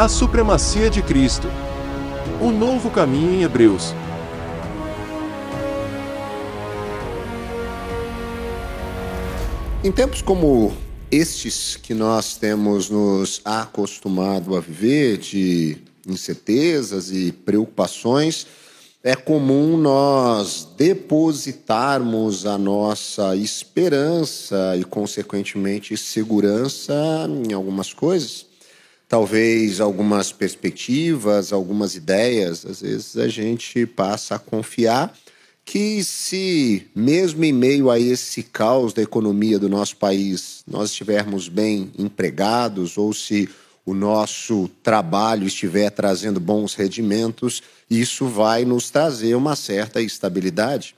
A supremacia de Cristo. Um novo caminho em Hebreus. Em tempos como estes que nós temos nos acostumado a viver, de incertezas e preocupações, é comum nós depositarmos a nossa esperança e, consequentemente, segurança em algumas coisas. Talvez algumas perspectivas, algumas ideias. Às vezes a gente passa a confiar que, se, mesmo em meio a esse caos da economia do nosso país, nós estivermos bem empregados ou se o nosso trabalho estiver trazendo bons rendimentos, isso vai nos trazer uma certa estabilidade.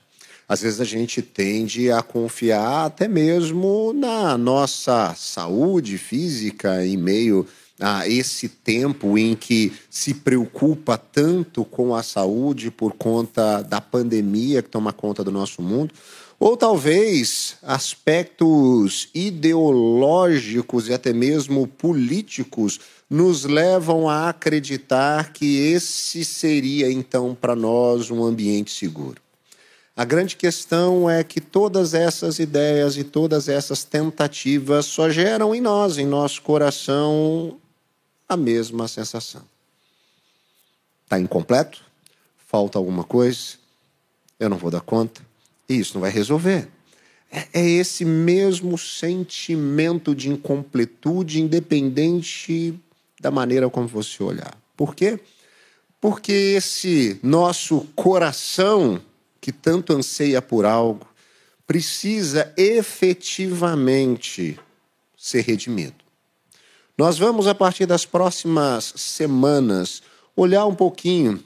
Às vezes a gente tende a confiar até mesmo na nossa saúde física em meio a esse tempo em que se preocupa tanto com a saúde por conta da pandemia que toma conta do nosso mundo, ou talvez aspectos ideológicos e até mesmo políticos nos levam a acreditar que esse seria então para nós um ambiente seguro. A grande questão é que todas essas ideias e todas essas tentativas só geram em nós, em nosso coração, a mesma sensação. Está incompleto? Falta alguma coisa? Eu não vou dar conta? E isso não vai resolver. É, é esse mesmo sentimento de incompletude, independente da maneira como você olhar. Por quê? Porque esse nosso coração, que tanto anseia por algo, precisa efetivamente ser redimido. Nós vamos, a partir das próximas semanas, olhar um pouquinho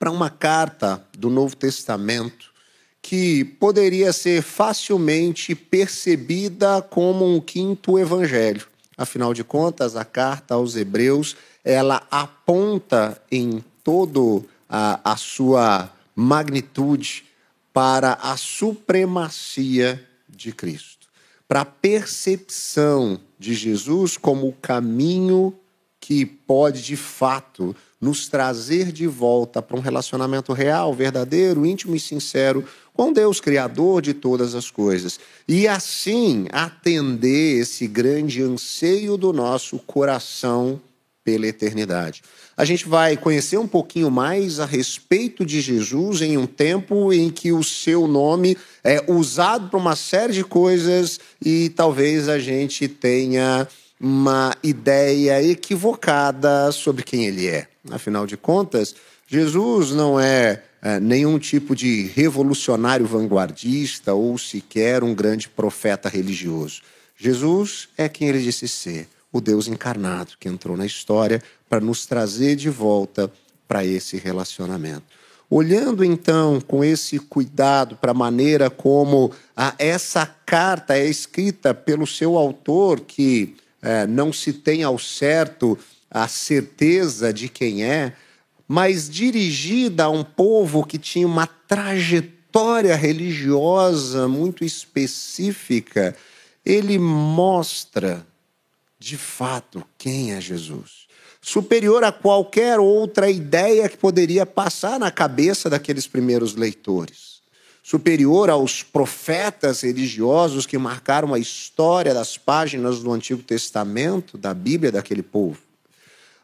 para uma carta do Novo Testamento que poderia ser facilmente percebida como um quinto evangelho. Afinal de contas, a carta aos Hebreus ela aponta em todo a, a sua magnitude para a supremacia de Cristo, para a percepção de Jesus como o caminho que pode de fato nos trazer de volta para um relacionamento real, verdadeiro, íntimo e sincero com Deus, Criador de todas as coisas. E assim atender esse grande anseio do nosso coração pela eternidade. A gente vai conhecer um pouquinho mais a respeito de Jesus em um tempo em que o seu nome é usado para uma série de coisas e talvez a gente tenha uma ideia equivocada sobre quem ele é. Afinal de contas, Jesus não é, é nenhum tipo de revolucionário vanguardista ou sequer um grande profeta religioso. Jesus é quem ele disse ser o Deus encarnado que entrou na história para nos trazer de volta para esse relacionamento. Olhando então com esse cuidado para a maneira como a, essa carta é escrita pelo seu autor, que é, não se tem ao certo a certeza de quem é, mas dirigida a um povo que tinha uma trajetória religiosa muito específica, ele mostra de fato quem é Jesus. Superior a qualquer outra ideia que poderia passar na cabeça daqueles primeiros leitores. Superior aos profetas religiosos que marcaram a história das páginas do Antigo Testamento, da Bíblia daquele povo.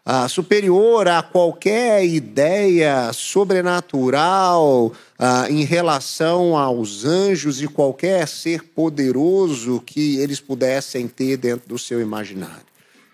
Ah, superior a qualquer ideia sobrenatural ah, em relação aos anjos e qualquer ser poderoso que eles pudessem ter dentro do seu imaginário.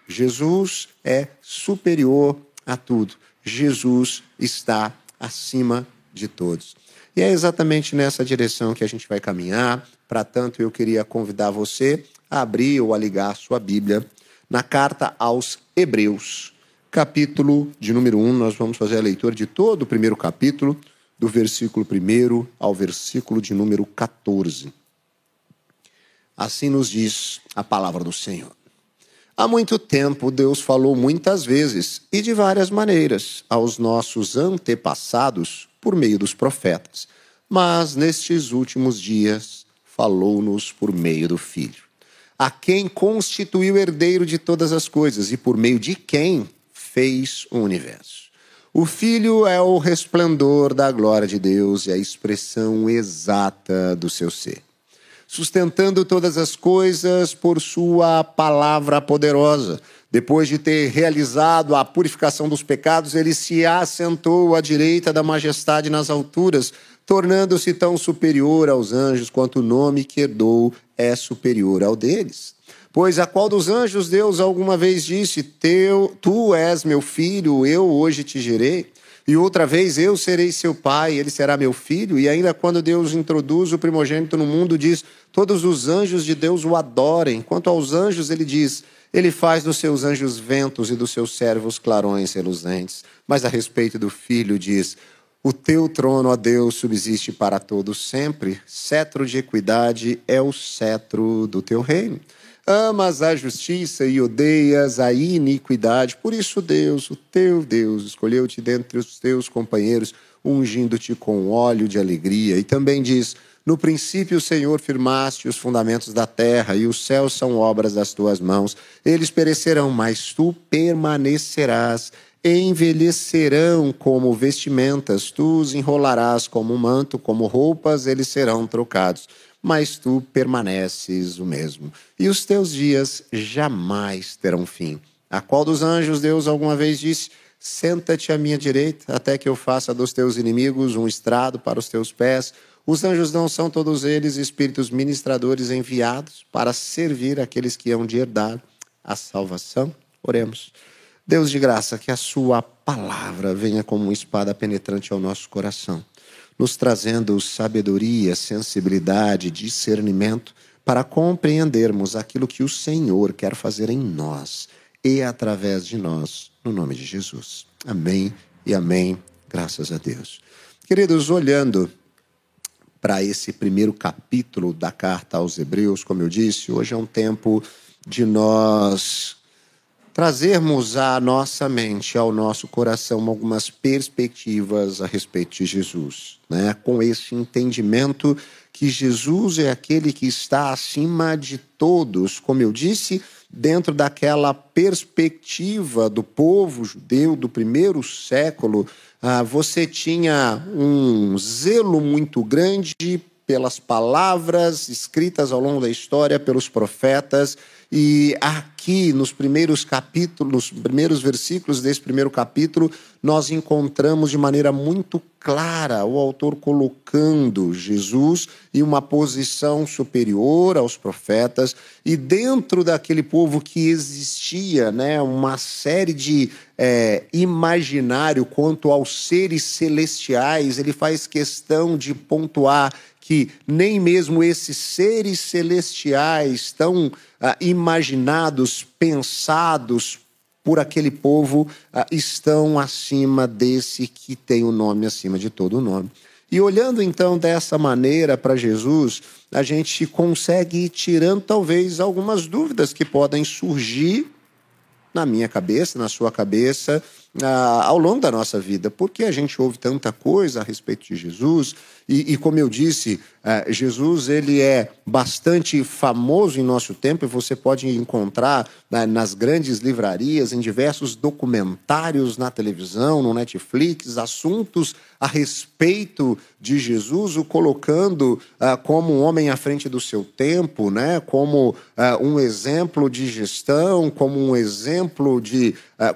Jesus é superior a tudo. Jesus está acima de todos. E é exatamente nessa direção que a gente vai caminhar. Para tanto, eu queria convidar você a abrir ou a ligar a sua Bíblia na carta aos Hebreus capítulo de número 1, nós vamos fazer a leitura de todo o primeiro capítulo, do versículo 1 ao versículo de número 14. Assim nos diz a palavra do Senhor. Há muito tempo, Deus falou muitas vezes e de várias maneiras aos nossos antepassados por meio dos profetas, mas nestes últimos dias falou-nos por meio do Filho, a quem constituiu herdeiro de todas as coisas e por meio de quem fez o universo. O Filho é o resplendor da glória de Deus e a expressão exata do seu ser. Sustentando todas as coisas por sua palavra poderosa. Depois de ter realizado a purificação dos pecados, ele se assentou à direita da majestade nas alturas, tornando-se tão superior aos anjos quanto o nome que herdou é superior ao deles. Pois a qual dos anjos Deus alguma vez disse: Teu, Tu és meu filho, eu hoje te gerei? E outra vez eu serei seu pai, ele será meu filho. E ainda quando Deus introduz o primogênito no mundo, diz: Todos os anjos de Deus o adorem. Quanto aos anjos, ele diz: Ele faz dos seus anjos ventos e dos seus servos clarões reluzentes. Mas a respeito do filho, diz: O teu trono, ó Deus, subsiste para todos sempre. Cetro de equidade é o cetro do teu reino. Amas a justiça e odeias a iniquidade. Por isso, Deus, o teu Deus, escolheu-te dentre os teus companheiros, ungindo-te com óleo de alegria. E também diz: No princípio, Senhor, firmaste os fundamentos da terra, e os céus são obras das tuas mãos. Eles perecerão, mas tu permanecerás. Envelhecerão como vestimentas, tu os enrolarás como manto, como roupas, eles serão trocados mas tu permaneces o mesmo, e os teus dias jamais terão fim. A qual dos anjos Deus alguma vez disse: Senta-te à minha direita, até que eu faça dos teus inimigos um estrado para os teus pés. Os anjos não são todos eles espíritos ministradores enviados para servir aqueles que hão de herdar a salvação? Oremos. Deus de graça, que a sua palavra venha como uma espada penetrante ao nosso coração nos trazendo sabedoria, sensibilidade, discernimento para compreendermos aquilo que o Senhor quer fazer em nós e através de nós, no nome de Jesus. Amém e amém. Graças a Deus. Queridos, olhando para esse primeiro capítulo da carta aos Hebreus, como eu disse, hoje é um tempo de nós trazermos à nossa mente, ao nosso coração, algumas perspectivas a respeito de Jesus, né? com esse entendimento que Jesus é aquele que está acima de todos, como eu disse, dentro daquela perspectiva do povo judeu do primeiro século, ah, você tinha um zelo muito grande pelas palavras escritas ao longo da história pelos profetas. E aqui, nos primeiros capítulos, nos primeiros versículos desse primeiro capítulo, nós encontramos de maneira muito clara o autor colocando Jesus em uma posição superior aos profetas, e dentro daquele povo que existia né, uma série de é, imaginário quanto aos seres celestiais, ele faz questão de pontuar que nem mesmo esses seres celestiais tão ah, imaginados, pensados por aquele povo, ah, estão acima desse que tem o nome acima de todo o nome. E olhando então dessa maneira para Jesus, a gente consegue ir tirando talvez algumas dúvidas que podem surgir na minha cabeça, na sua cabeça, ah, ao longo da nossa vida. Porque a gente ouve tanta coisa a respeito de Jesus, e, e como eu disse, uh, Jesus ele é bastante famoso em nosso tempo e você pode encontrar uh, nas grandes livrarias, em diversos documentários na televisão, no Netflix, assuntos a respeito de Jesus, o colocando uh, como um homem à frente do seu tempo, né? como um exemplo de gestão, como um exemplo de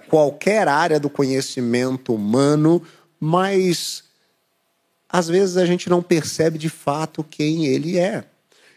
qualquer área do conhecimento humano, mas às vezes a gente não percebe de fato quem ele é.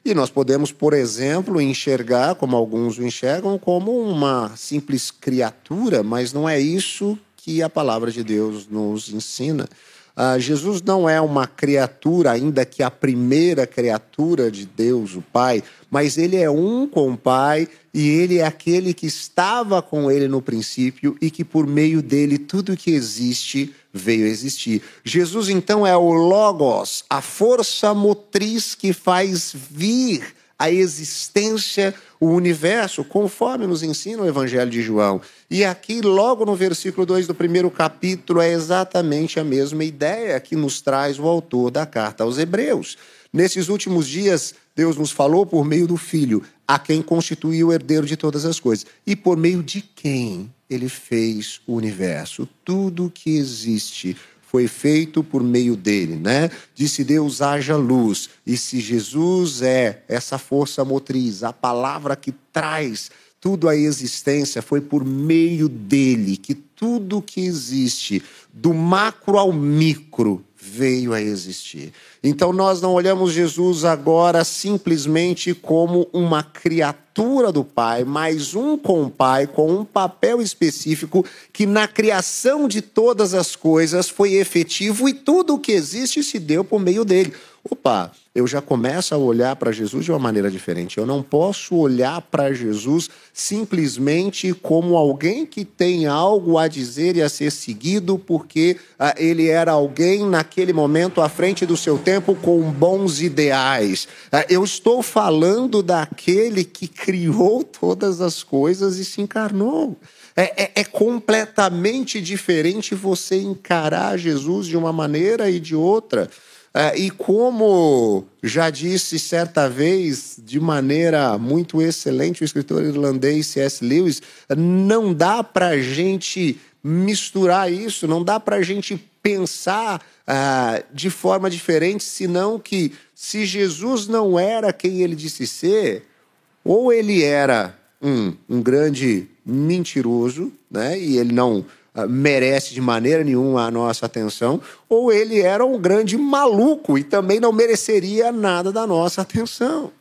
E nós podemos, por exemplo, enxergar, como alguns o enxergam, como uma simples criatura, mas não é isso que a palavra de Deus nos ensina. Uh, Jesus não é uma criatura, ainda que a primeira criatura de Deus, o Pai, mas ele é um com o Pai e ele é aquele que estava com ele no princípio e que por meio dele tudo que existe veio a existir. Jesus então é o Logos, a força motriz que faz vir a existência, o universo, conforme nos ensina o Evangelho de João. E aqui, logo no versículo 2 do primeiro capítulo, é exatamente a mesma ideia que nos traz o autor da carta aos Hebreus. Nesses últimos dias, Deus nos falou por meio do Filho, a quem constituiu o herdeiro de todas as coisas. E por meio de quem ele fez o universo. Tudo que existe foi feito por meio dele, né? Disse Deus: haja luz. E se Jesus é essa força motriz, a palavra que traz tudo à existência, foi por meio dele que tudo que existe, do macro ao micro, veio a existir. Então nós não olhamos Jesus agora simplesmente como uma criatura do Pai, mas um com o Pai, com um papel específico que na criação de todas as coisas foi efetivo e tudo o que existe se deu por meio dele. Opa, eu já começo a olhar para Jesus de uma maneira diferente. Eu não posso olhar para Jesus simplesmente como alguém que tem algo a dizer e a ser seguido, porque ah, ele era alguém naquele momento à frente do seu tempo com bons ideais. Ah, eu estou falando daquele que criou todas as coisas e se encarnou. É, é, é, completamente diferente você encarar Jesus de uma maneira e de outra. É, e como já disse certa vez, de maneira muito excelente, o escritor irlandês C.S. Lewis, não dá para a gente misturar isso, não dá para a gente pensar uh, de forma diferente, senão que se Jesus não era quem ele disse ser, ou ele era um, um grande mentiroso, né, e ele não merece de maneira nenhuma a nossa atenção, ou ele era um grande maluco e também não mereceria nada da nossa atenção.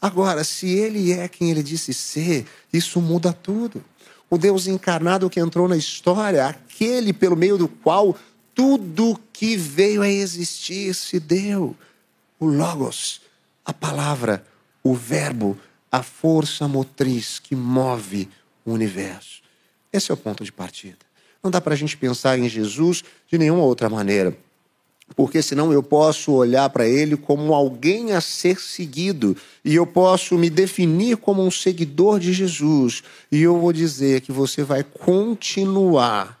Agora, se ele é quem ele disse ser, isso muda tudo. O Deus encarnado que entrou na história, aquele pelo meio do qual tudo que veio a existir se deu. O Logos, a palavra, o Verbo, a força motriz que move o universo. Esse é o ponto de partida. Não dá para a gente pensar em Jesus de nenhuma outra maneira. Porque senão eu posso olhar para ele como alguém a ser seguido e eu posso me definir como um seguidor de Jesus e eu vou dizer que você vai continuar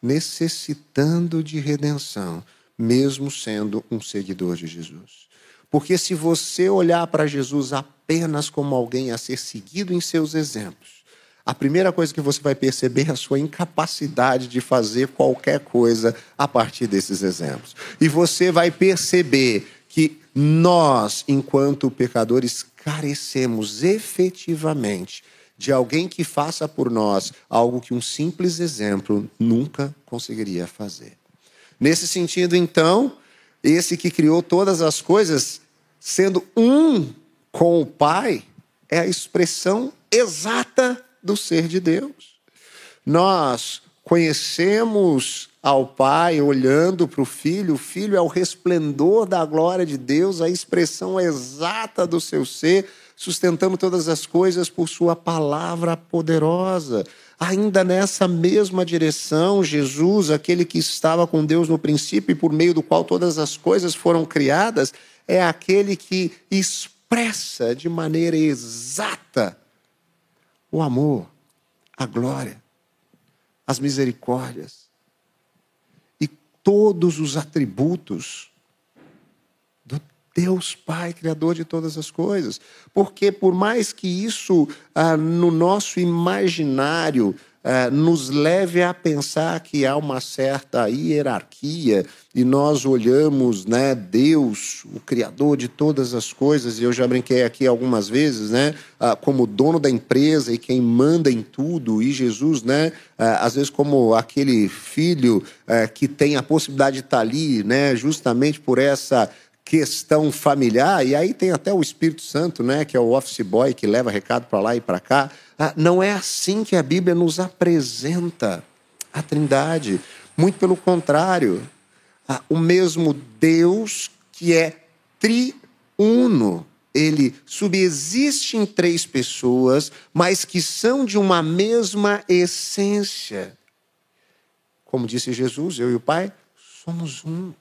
necessitando de redenção, mesmo sendo um seguidor de Jesus. Porque se você olhar para Jesus apenas como alguém a ser seguido em seus exemplos, a primeira coisa que você vai perceber é a sua incapacidade de fazer qualquer coisa a partir desses exemplos. E você vai perceber que nós, enquanto pecadores, carecemos efetivamente de alguém que faça por nós algo que um simples exemplo nunca conseguiria fazer. Nesse sentido, então, esse que criou todas as coisas, sendo um com o Pai, é a expressão exata do ser de Deus. Nós conhecemos ao Pai olhando para o Filho, o Filho é o resplendor da glória de Deus, a expressão exata do seu ser, sustentando todas as coisas por Sua palavra poderosa. Ainda nessa mesma direção, Jesus, aquele que estava com Deus no princípio e por meio do qual todas as coisas foram criadas, é aquele que expressa de maneira exata o amor, a glória, as misericórdias e todos os atributos do Deus Pai, Criador de todas as coisas. Porque, por mais que isso ah, no nosso imaginário nos leve a pensar que há uma certa hierarquia e nós olhamos, né, Deus, o criador de todas as coisas, e eu já brinquei aqui algumas vezes, né, como dono da empresa e quem manda em tudo, e Jesus, né, às vezes como aquele filho é, que tem a possibilidade de estar ali, né, justamente por essa questão familiar, e aí tem até o Espírito Santo, né, que é o office boy que leva recado para lá e para cá. Ah, não é assim que a Bíblia nos apresenta a Trindade. Muito pelo contrário, ah, o mesmo Deus que é triuno, ele subsiste em três pessoas, mas que são de uma mesma essência. Como disse Jesus, eu e o Pai somos um.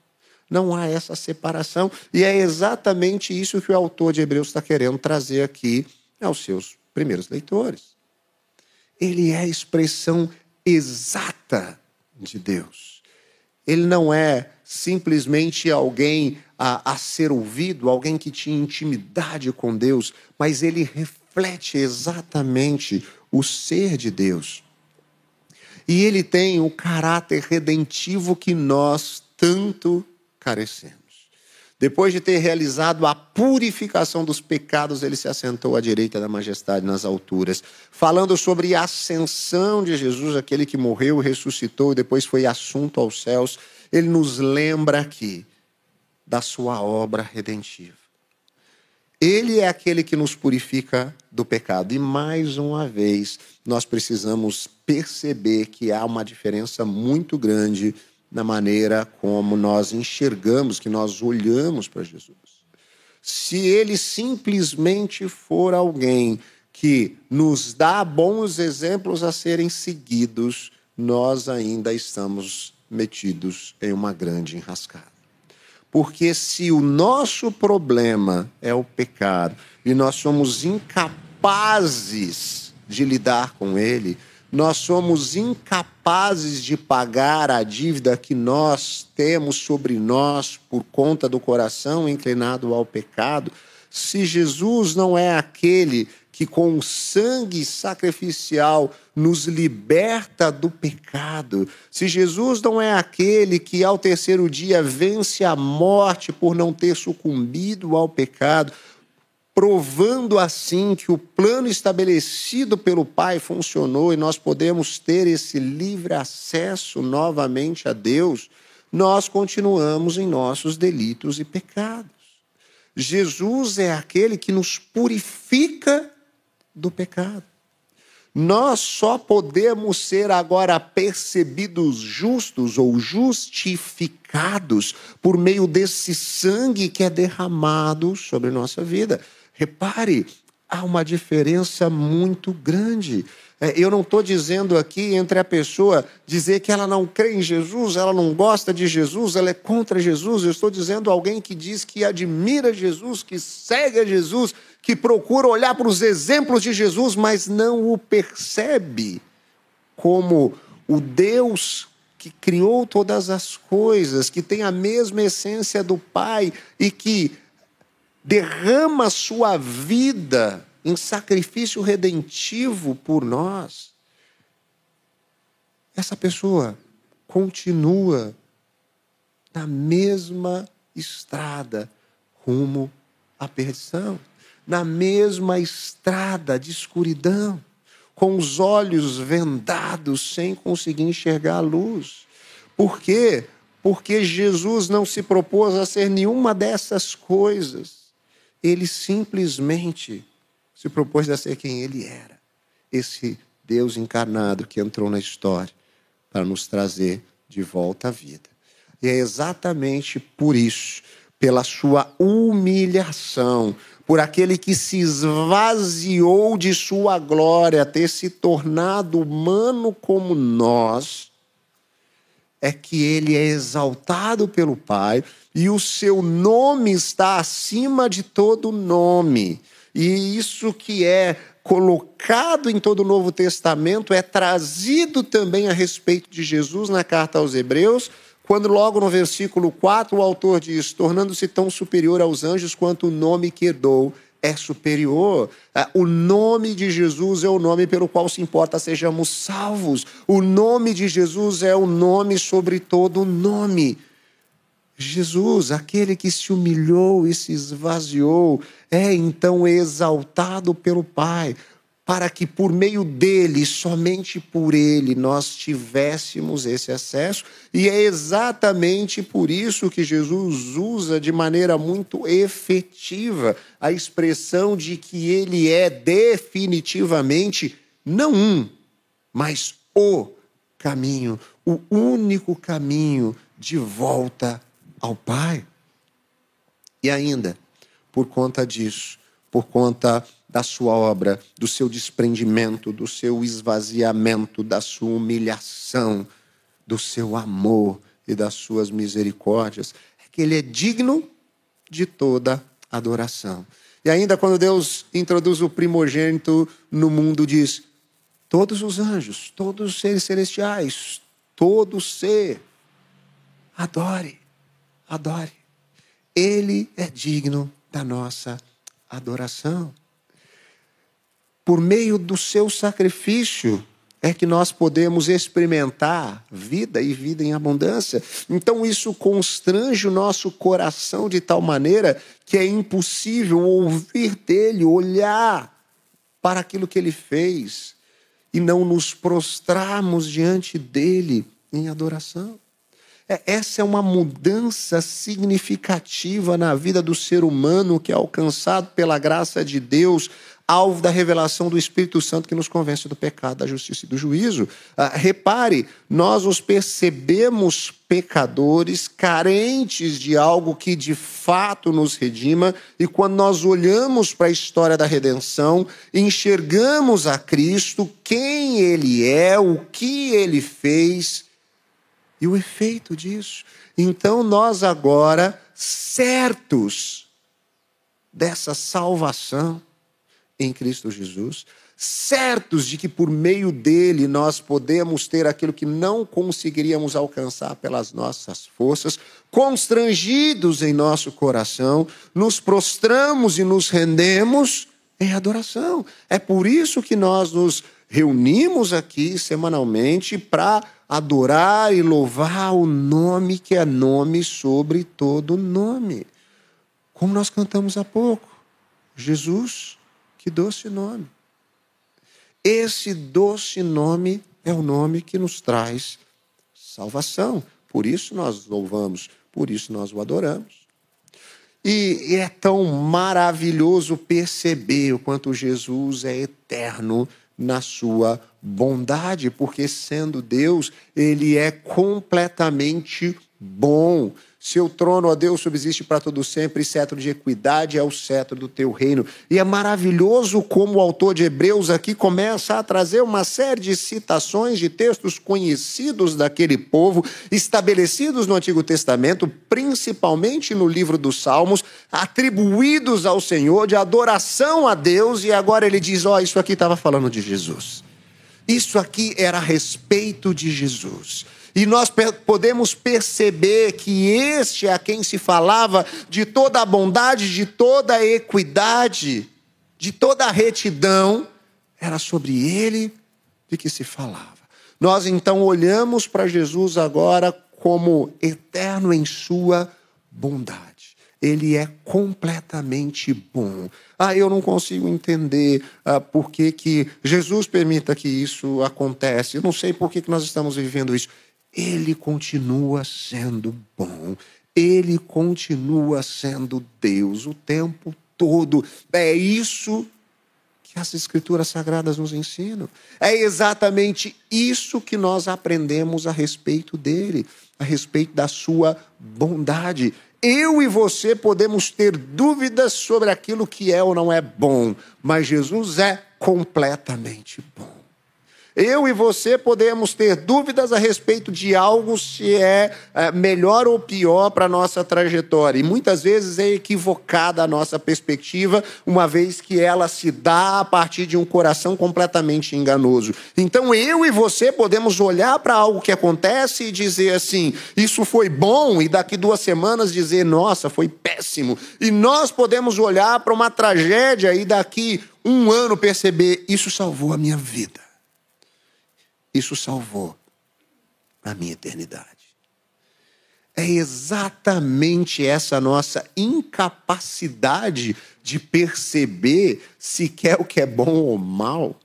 Não há essa separação. E é exatamente isso que o autor de Hebreus está querendo trazer aqui aos seus primeiros leitores. Ele é a expressão exata de Deus. Ele não é simplesmente alguém a, a ser ouvido, alguém que tinha intimidade com Deus, mas ele reflete exatamente o ser de Deus. E ele tem o caráter redentivo que nós tanto carecemos. Depois de ter realizado a purificação dos pecados, ele se assentou à direita da majestade nas alturas, falando sobre a ascensão de Jesus, aquele que morreu, ressuscitou e depois foi assunto aos céus. Ele nos lembra aqui da sua obra redentiva. Ele é aquele que nos purifica do pecado. E mais uma vez, nós precisamos perceber que há uma diferença muito grande na maneira como nós enxergamos, que nós olhamos para Jesus. Se ele simplesmente for alguém que nos dá bons exemplos a serem seguidos, nós ainda estamos metidos em uma grande enrascada. Porque se o nosso problema é o pecado e nós somos incapazes de lidar com ele, nós somos incapazes de pagar a dívida que nós temos sobre nós por conta do coração inclinado ao pecado, se Jesus não é aquele que com o sangue sacrificial nos liberta do pecado, se Jesus não é aquele que ao terceiro dia vence a morte por não ter sucumbido ao pecado, provando assim que o plano estabelecido pelo Pai funcionou e nós podemos ter esse livre acesso novamente a Deus, nós continuamos em nossos delitos e pecados. Jesus é aquele que nos purifica do pecado. Nós só podemos ser agora percebidos justos ou justificados por meio desse sangue que é derramado sobre nossa vida. Repare, há uma diferença muito grande. É, eu não estou dizendo aqui entre a pessoa dizer que ela não crê em Jesus, ela não gosta de Jesus, ela é contra Jesus. Eu estou dizendo alguém que diz que admira Jesus, que segue a Jesus, que procura olhar para os exemplos de Jesus, mas não o percebe como o Deus que criou todas as coisas, que tem a mesma essência do Pai e que derrama sua vida em sacrifício redentivo por nós, essa pessoa continua na mesma estrada rumo à perdição, na mesma estrada de escuridão, com os olhos vendados, sem conseguir enxergar a luz. Por quê? Porque Jesus não se propôs a ser nenhuma dessas coisas ele simplesmente se propôs a ser quem ele era. Esse Deus encarnado que entrou na história para nos trazer de volta à vida. E é exatamente por isso, pela sua humilhação, por aquele que se esvaziou de sua glória, ter se tornado humano como nós, é que ele é exaltado pelo Pai e o seu nome está acima de todo nome. E isso que é colocado em todo o Novo Testamento é trazido também a respeito de Jesus na carta aos Hebreus, quando logo no versículo 4 o autor diz: tornando-se tão superior aos anjos quanto o nome que herdou é superior. Ah, o nome de Jesus é o nome pelo qual se importa sejamos salvos. O nome de Jesus é o nome sobre todo nome. Jesus, aquele que se humilhou e se esvaziou, é então exaltado pelo Pai, para que por meio dele, somente por ele, nós tivéssemos esse acesso. E é exatamente por isso que Jesus usa de maneira muito efetiva a expressão de que ele é definitivamente não um, mas o caminho, o único caminho de volta ao Pai. E ainda, por conta disso, por conta da sua obra, do seu desprendimento, do seu esvaziamento, da sua humilhação, do seu amor e das suas misericórdias, é que ele é digno de toda adoração. E ainda quando Deus introduz o primogênito no mundo, diz: todos os anjos, todos os seres celestiais, todo ser, adore adore. Ele é digno da nossa adoração. Por meio do seu sacrifício, é que nós podemos experimentar vida e vida em abundância. Então isso constrange o nosso coração de tal maneira que é impossível ouvir dele, olhar para aquilo que ele fez e não nos prostrarmos diante dele em adoração. É, essa é uma mudança significativa na vida do ser humano que é alcançado pela graça de Deus alvo da revelação do Espírito Santo que nos convence do pecado, da justiça e do juízo. Ah, repare, nós nos percebemos pecadores, carentes de algo que de fato nos redima, e quando nós olhamos para a história da redenção, enxergamos a Cristo, quem Ele é, o que Ele fez e o efeito disso. Então nós agora, certos dessa salvação, em Cristo Jesus, certos de que por meio dele nós podemos ter aquilo que não conseguiríamos alcançar pelas nossas forças, constrangidos em nosso coração, nos prostramos e nos rendemos em adoração. É por isso que nós nos reunimos aqui semanalmente para adorar e louvar o nome que é nome sobre todo nome. Como nós cantamos há pouco, Jesus que doce nome. Esse doce nome é o nome que nos traz salvação. Por isso nós louvamos, por isso nós o adoramos. E é tão maravilhoso perceber o quanto Jesus é eterno na sua bondade, porque sendo Deus, ele é completamente bom. Seu trono, ó Deus, subsiste para todo sempre, e cetro de equidade é o cetro do teu reino. E é maravilhoso como o autor de Hebreus aqui começa a trazer uma série de citações de textos conhecidos daquele povo, estabelecidos no Antigo Testamento, principalmente no livro dos Salmos, atribuídos ao Senhor, de adoração a Deus, e agora ele diz: Ó, oh, isso aqui estava falando de Jesus. Isso aqui era a respeito de Jesus. E nós podemos perceber que este é a quem se falava de toda a bondade, de toda a equidade, de toda a retidão, era sobre ele de que se falava. Nós então olhamos para Jesus agora como eterno em sua bondade. Ele é completamente bom. Ah, eu não consigo entender ah, por que, que Jesus permita que isso acontece. Eu não sei por que, que nós estamos vivendo isso ele continua sendo bom, ele continua sendo Deus o tempo todo. É isso que as Escrituras Sagradas nos ensinam. É exatamente isso que nós aprendemos a respeito dele, a respeito da sua bondade. Eu e você podemos ter dúvidas sobre aquilo que é ou não é bom, mas Jesus é completamente bom. Eu e você podemos ter dúvidas a respeito de algo se é, é melhor ou pior para a nossa trajetória. E muitas vezes é equivocada a nossa perspectiva, uma vez que ela se dá a partir de um coração completamente enganoso. Então eu e você podemos olhar para algo que acontece e dizer assim: isso foi bom, e daqui duas semanas dizer, nossa, foi péssimo. E nós podemos olhar para uma tragédia e daqui um ano perceber, isso salvou a minha vida isso salvou a minha eternidade. É exatamente essa nossa incapacidade de perceber se quer o que é bom ou mal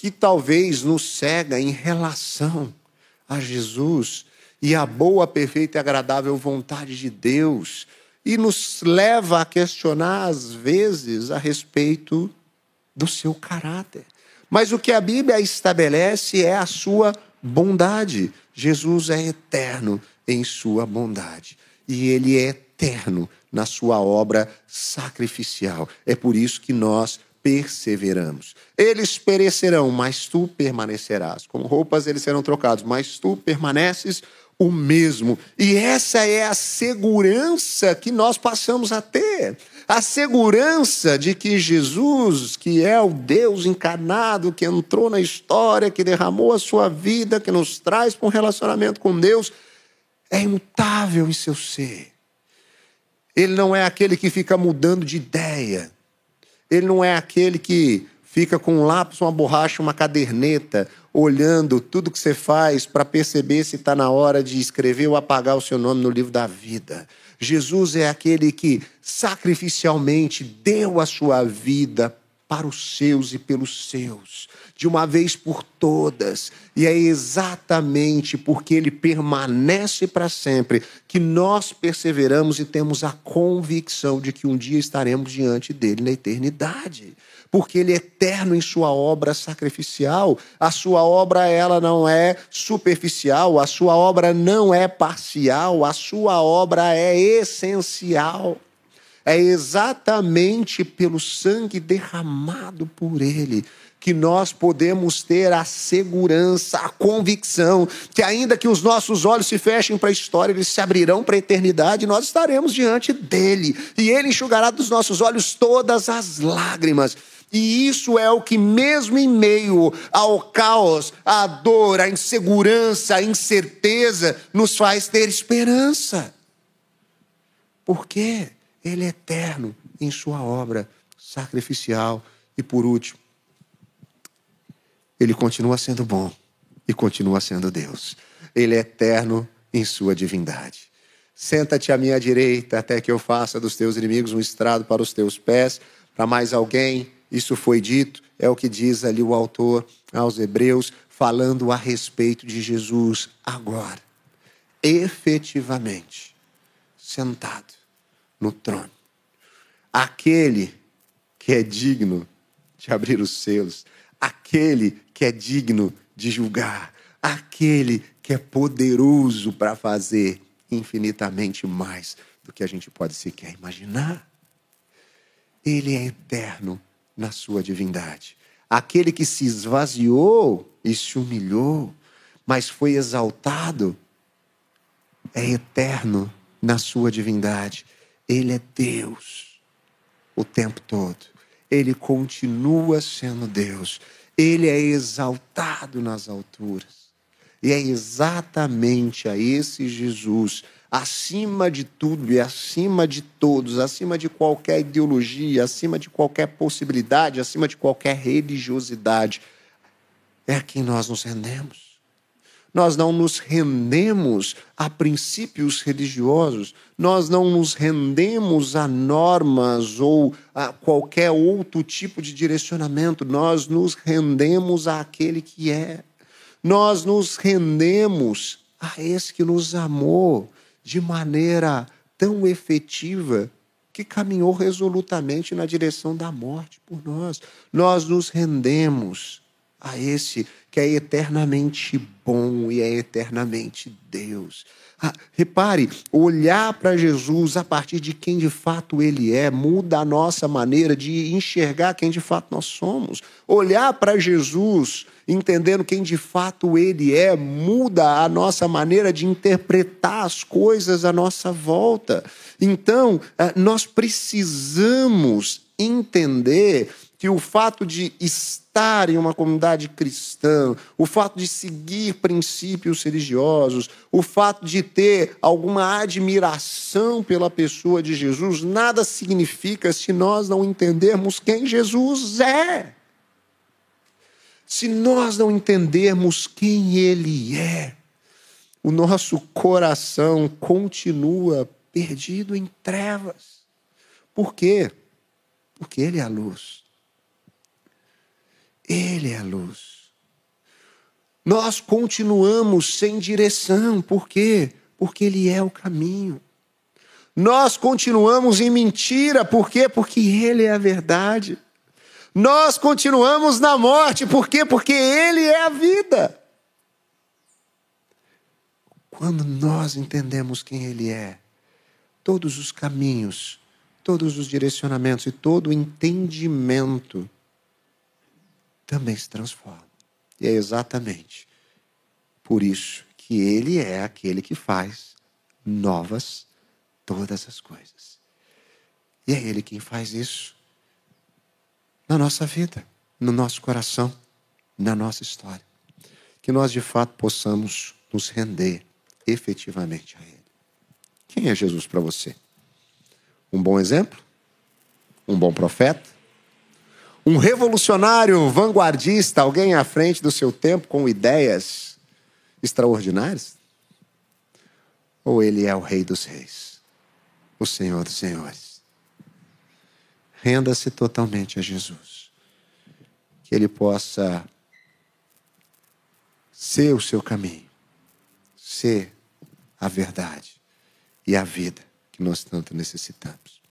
que talvez nos cega em relação a Jesus e a boa, perfeita e agradável vontade de Deus e nos leva a questionar às vezes a respeito do seu caráter. Mas o que a Bíblia estabelece é a sua bondade. Jesus é eterno em sua bondade. E ele é eterno na sua obra sacrificial. É por isso que nós perseveramos. Eles perecerão, mas tu permanecerás. Como roupas eles serão trocados, mas tu permaneces o mesmo. E essa é a segurança que nós passamos a ter a segurança de que Jesus, que é o Deus encarnado, que entrou na história, que derramou a sua vida, que nos traz para um relacionamento com Deus, é imutável em seu ser. Ele não é aquele que fica mudando de ideia. Ele não é aquele que fica com um lápis, uma borracha, uma caderneta, olhando tudo que você faz para perceber se está na hora de escrever ou apagar o seu nome no livro da vida. Jesus é aquele que sacrificialmente deu a sua vida para os seus e pelos seus, de uma vez por todas. E é exatamente porque ele permanece para sempre que nós perseveramos e temos a convicção de que um dia estaremos diante dele na eternidade porque ele é eterno em sua obra sacrificial. A sua obra ela não é superficial, a sua obra não é parcial, a sua obra é essencial. É exatamente pelo sangue derramado por ele que nós podemos ter a segurança, a convicção que, ainda que os nossos olhos se fechem para a história, eles se abrirão para a eternidade, nós estaremos diante dele e ele enxugará dos nossos olhos todas as lágrimas. E isso é o que, mesmo em meio ao caos, à dor, à insegurança, à incerteza, nos faz ter esperança. Porque Ele é eterno em Sua obra sacrificial. E por último, Ele continua sendo bom e continua sendo Deus. Ele é eterno em Sua divindade. Senta-te à minha direita até que eu faça dos teus inimigos um estrado para os teus pés. Para mais alguém isso foi dito, é o que diz ali o autor aos Hebreus, falando a respeito de Jesus agora, efetivamente, sentado no trono. Aquele que é digno de abrir os selos, aquele que é digno de julgar, aquele que é poderoso para fazer infinitamente mais do que a gente pode sequer imaginar. Ele é eterno na sua divindade. Aquele que se esvaziou e se humilhou, mas foi exaltado, é eterno na sua divindade. Ele é Deus o tempo todo. Ele continua sendo Deus. Ele é exaltado nas alturas. E é exatamente a esse Jesus acima de tudo e acima de todos, acima de qualquer ideologia, acima de qualquer possibilidade, acima de qualquer religiosidade, é a quem nós nos rendemos. Nós não nos rendemos a princípios religiosos, nós não nos rendemos a normas ou a qualquer outro tipo de direcionamento, nós nos rendemos àquele que é. Nós nos rendemos a esse que nos amou, de maneira tão efetiva que caminhou resolutamente na direção da morte por nós. Nós nos rendemos a esse que é eternamente bom e é eternamente Deus. Ah, repare, olhar para Jesus a partir de quem de fato ele é muda a nossa maneira de enxergar quem de fato nós somos. Olhar para Jesus entendendo quem de fato ele é muda a nossa maneira de interpretar as coisas à nossa volta. Então, ah, nós precisamos entender que o fato de estar em uma comunidade cristã, o fato de seguir princípios religiosos, o fato de ter alguma admiração pela pessoa de Jesus, nada significa se nós não entendermos quem Jesus é. Se nós não entendermos quem Ele é, o nosso coração continua perdido em trevas. Por quê? Porque Ele é a luz. Ele é a luz. Nós continuamos sem direção, por quê? Porque Ele é o caminho. Nós continuamos em mentira, por quê? Porque Ele é a verdade. Nós continuamos na morte, por quê? Porque Ele é a vida. Quando nós entendemos quem Ele é, todos os caminhos, todos os direcionamentos e todo o entendimento também se transforma. E é exatamente por isso que Ele é aquele que faz novas todas as coisas. E é Ele quem faz isso na nossa vida, no nosso coração, na nossa história. Que nós de fato possamos nos render efetivamente a Ele. Quem é Jesus para você? Um bom exemplo? Um bom profeta? Um revolucionário vanguardista, alguém à frente do seu tempo com ideias extraordinárias? Ou ele é o Rei dos Reis, o Senhor dos Senhores? Renda-se totalmente a Jesus. Que ele possa ser o seu caminho, ser a verdade e a vida que nós tanto necessitamos.